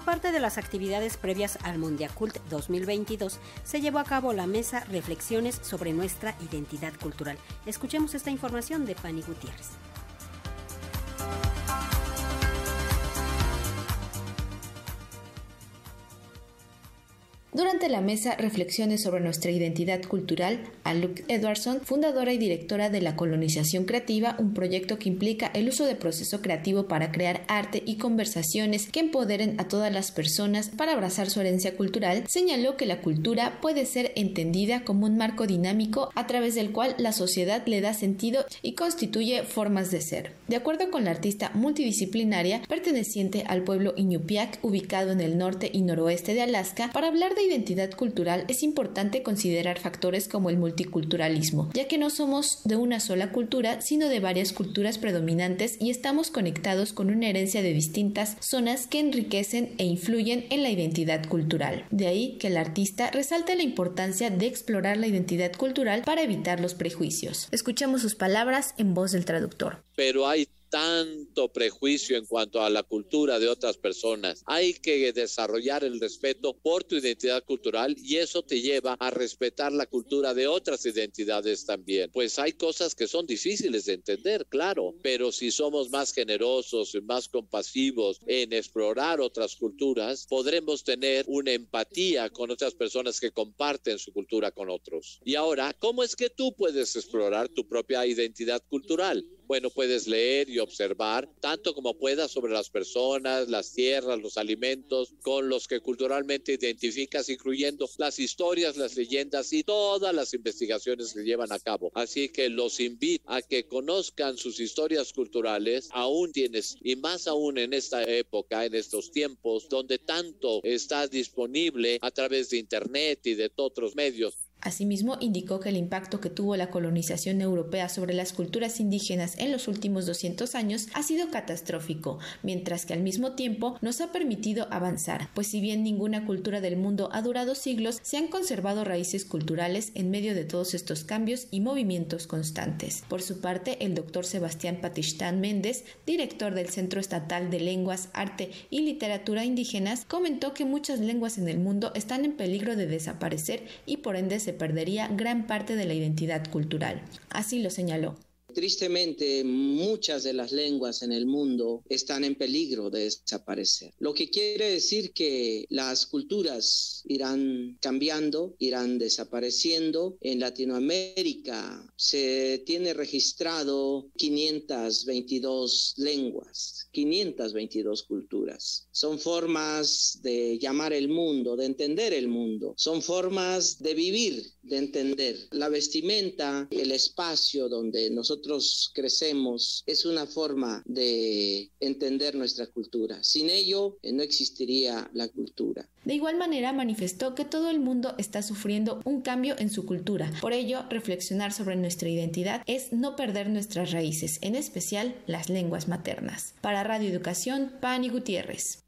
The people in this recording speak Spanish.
parte de las actividades previas al Mundiacult 2022, se llevó a cabo la mesa Reflexiones sobre nuestra identidad cultural. Escuchemos esta información de Fanny Gutiérrez. Durante la mesa Reflexiones sobre nuestra identidad cultural, a Luke Edwardson, fundadora y directora de la colonización creativa, un proyecto que implica el uso de proceso creativo para crear arte y conversaciones que empoderen a todas las personas para abrazar su herencia cultural, señaló que la cultura puede ser entendida como un marco dinámico a través del cual la sociedad le da sentido y constituye formas de ser. De acuerdo con la artista multidisciplinaria perteneciente al pueblo Iñupiaq, ubicado en el norte y noroeste de Alaska, para hablar de identidad cultural es importante considerar factores como el multiculturalismo, ya que no somos de una sola cultura, sino de varias culturas predominantes y estamos conectados con una herencia de distintas zonas que enriquecen e influyen en la identidad cultural. De ahí que el artista resalte la importancia de explorar la identidad cultural para evitar los prejuicios. Escuchemos sus palabras en voz del traductor. Pero hay tanto prejuicio en cuanto a la cultura de otras personas. Hay que desarrollar el respeto por tu identidad cultural y eso te lleva a respetar la cultura de otras identidades también. Pues hay cosas que son difíciles de entender, claro, pero si somos más generosos y más compasivos en explorar otras culturas, podremos tener una empatía con otras personas que comparten su cultura con otros. Y ahora, ¿cómo es que tú puedes explorar tu propia identidad cultural? Bueno, puedes leer y observar tanto como puedas sobre las personas, las tierras, los alimentos con los que culturalmente identificas, incluyendo las historias, las leyendas y todas las investigaciones que llevan a cabo. Así que los invito a que conozcan sus historias culturales, aún tienes, y más aún en esta época, en estos tiempos, donde tanto está disponible a través de Internet y de otros medios Asimismo, indicó que el impacto que tuvo la colonización europea sobre las culturas indígenas en los últimos 200 años ha sido catastrófico, mientras que al mismo tiempo nos ha permitido avanzar, pues si bien ninguna cultura del mundo ha durado siglos, se han conservado raíces culturales en medio de todos estos cambios y movimientos constantes. Por su parte, el doctor Sebastián Patistán Méndez, director del Centro Estatal de Lenguas, Arte y Literatura Indígenas, comentó que muchas lenguas en el mundo están en peligro de desaparecer y por ende se perdería gran parte de la identidad cultural. Así lo señaló. Tristemente, muchas de las lenguas en el mundo están en peligro de desaparecer. Lo que quiere decir que las culturas irán cambiando, irán desapareciendo. En Latinoamérica se tiene registrado 522 lenguas, 522 culturas. Son formas de llamar el mundo, de entender el mundo. Son formas de vivir, de entender. La vestimenta, el espacio donde nosotros crecemos es una forma de entender nuestra cultura. Sin ello eh, no existiría la cultura. De igual manera manifestó que todo el mundo está sufriendo un cambio en su cultura. Por ello, reflexionar sobre nuestra identidad es no perder nuestras raíces, en especial las lenguas maternas. Para Radio Educación, Pani Gutiérrez.